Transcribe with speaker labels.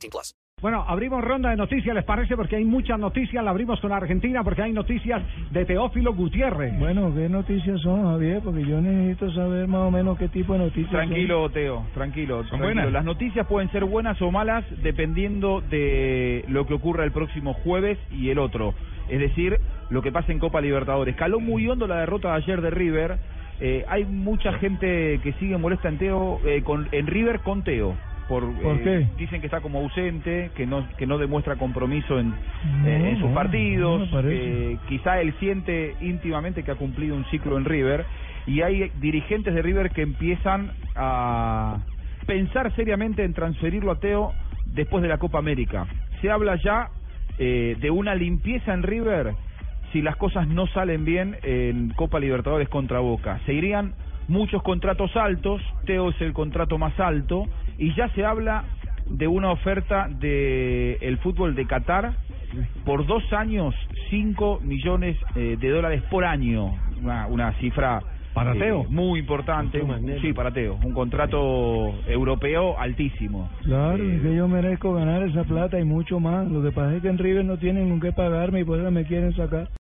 Speaker 1: 18 plus.
Speaker 2: Bueno, abrimos ronda de noticias, ¿les parece? Porque hay muchas noticias. La abrimos con Argentina porque hay noticias de Teófilo Gutiérrez.
Speaker 3: Bueno, ¿qué noticias son, Javier? Porque yo necesito saber más o menos qué tipo de noticias
Speaker 4: Tranquilo, Teo, tranquilo.
Speaker 3: ¿Son
Speaker 4: tranquilo.
Speaker 3: buenas?
Speaker 4: Las noticias pueden ser buenas o malas dependiendo de lo que ocurra el próximo jueves y el otro. Es decir, lo que pasa en Copa Libertadores. Caló muy hondo la derrota de ayer de River. Eh, hay mucha gente que sigue molesta en Teo, eh, con, en River con Teo. Por,
Speaker 3: ¿Por
Speaker 4: eh,
Speaker 3: qué?
Speaker 4: Dicen que está como ausente, que no, que no demuestra compromiso en,
Speaker 3: No,
Speaker 4: eh, en sus
Speaker 3: no,
Speaker 4: partidos.
Speaker 3: no.
Speaker 4: Eh, quizá él siente íntimamente que ha cumplido un ciclo en River. Y hay dirigentes de River que empiezan a pensar seriamente en transferirlo a Teo después de la Copa América. Se habla ya eh, de una limpieza en River si las cosas no salen bien en Copa Libertadores contra Boca. Se irían muchos contratos altos, Teo es el contrato más alto, y ya se habla de una oferta de el fútbol de Qatar por dos años, 5 millones eh, de dólares por año, una, una cifra
Speaker 2: ¿Para
Speaker 4: eh,
Speaker 2: Teo?
Speaker 4: muy importante, un- sí, para Teo, un contrato europeo altísimo.
Speaker 3: Claro,
Speaker 4: Eh,
Speaker 3: es que yo merezco ganar esa plata y mucho más. Lo que pasa es que en River no tienen con qué pagarme y por eso me quieren sacar.